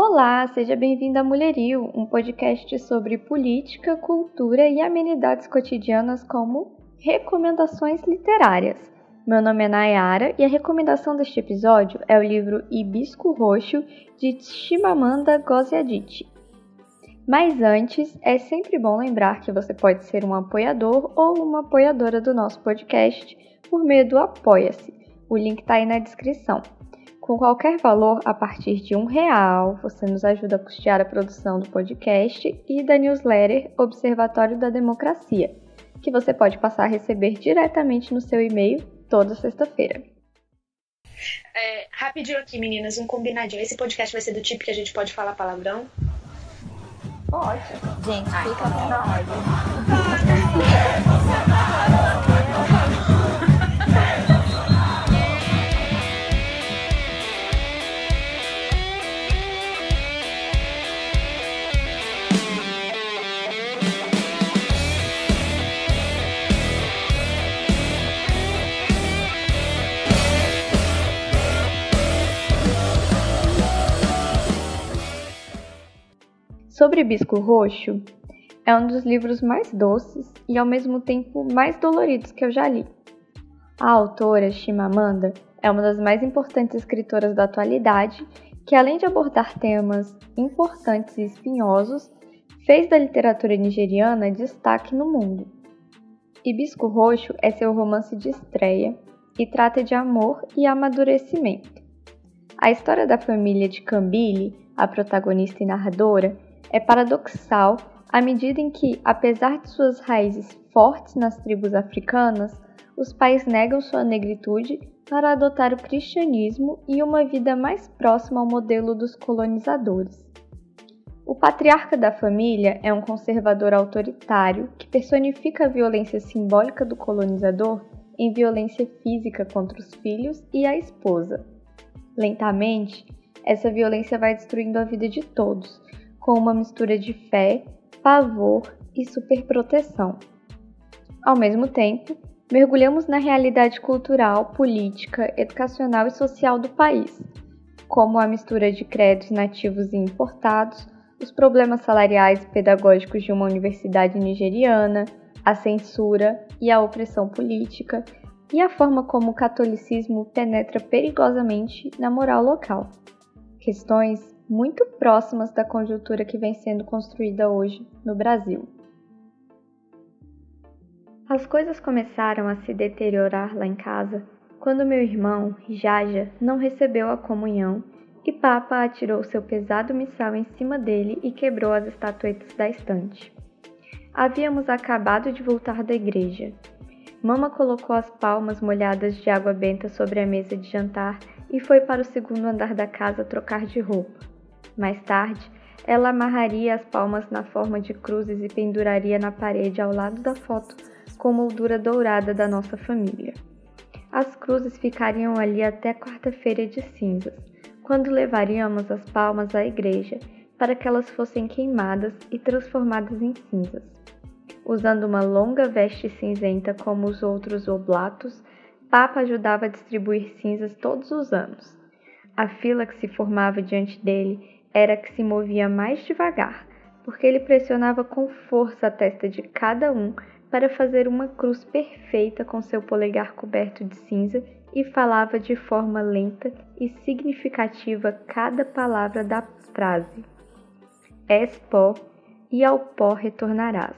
Olá, seja bem-vindo a Mulherio, um podcast sobre política, cultura e amenidades cotidianas como recomendações literárias. Meu nome é Nayara e a recomendação deste episódio é o livro Hibisco Roxo de Chimamanda Ngozi Adichie. Mas antes, é sempre bom lembrar que você pode ser um apoiador ou uma apoiadora do nosso podcast por meio do Apoia-se. O link está aí na descrição. Com qualquer valor a partir de um real, você nos ajuda a custear a produção do podcast e da newsletter Observatório da Democracia, que você pode passar a receber diretamente no seu e-mail toda sexta-feira. É, rapidinho aqui, meninas, um combinadinho. Esse podcast vai ser do tipo que a gente pode falar palavrão? Pode. Gente, fica à vontade. Sobre Bisco Roxo, é um dos livros mais doces e ao mesmo tempo mais doloridos que eu já li. A autora, Chimamanda, é uma das mais importantes escritoras da atualidade que, além de abordar temas importantes e espinhosos, fez da literatura nigeriana destaque no mundo. Hibisco Roxo é seu romance de estreia e trata de amor e amadurecimento. A história da família de Cambile, a protagonista e narradora, é paradoxal à medida em que, apesar de suas raízes fortes nas tribos africanas, os pais negam sua negritude para adotar o cristianismo e uma vida mais próxima ao modelo dos colonizadores. O patriarca da família é um conservador autoritário que personifica a violência simbólica do colonizador em violência física contra os filhos e a esposa. Lentamente, essa violência vai destruindo a vida de todos, com uma mistura de fé, pavor e superproteção. Ao mesmo tempo, mergulhamos na realidade cultural, política, educacional e social do país, como a mistura de credos nativos e importados, os problemas salariais e pedagógicos de uma universidade nigeriana, a censura e a opressão política, e a forma como o catolicismo penetra perigosamente na moral local. Questões muito próximas da conjuntura que vem sendo construída hoje no Brasil. As coisas começaram a se deteriorar lá em casa quando meu irmão, Jaja, não recebeu a comunhão e Papa atirou seu pesado missal em cima dele e quebrou as estatuetas da estante. Havíamos acabado de voltar da igreja. Mama colocou as palmas molhadas de água benta sobre a mesa de jantar e foi para o segundo andar da casa trocar de roupa. Mais tarde, ela amarraria as palmas na forma de cruzes e penduraria na parede ao lado da foto com moldura dourada da nossa família. As cruzes ficariam ali até quarta-feira de cinzas, quando levaríamos as palmas à igreja para que elas fossem queimadas e transformadas em cinzas. Usando uma longa veste cinzenta como os outros oblatos, Papa ajudava a distribuir cinzas todos os anos. A fila que se formava diante dele era que se movia mais devagar, porque ele pressionava com força a testa de cada um para fazer uma cruz perfeita com seu polegar coberto de cinza e falava de forma lenta e significativa cada palavra da frase: És pó e ao pó retornarás.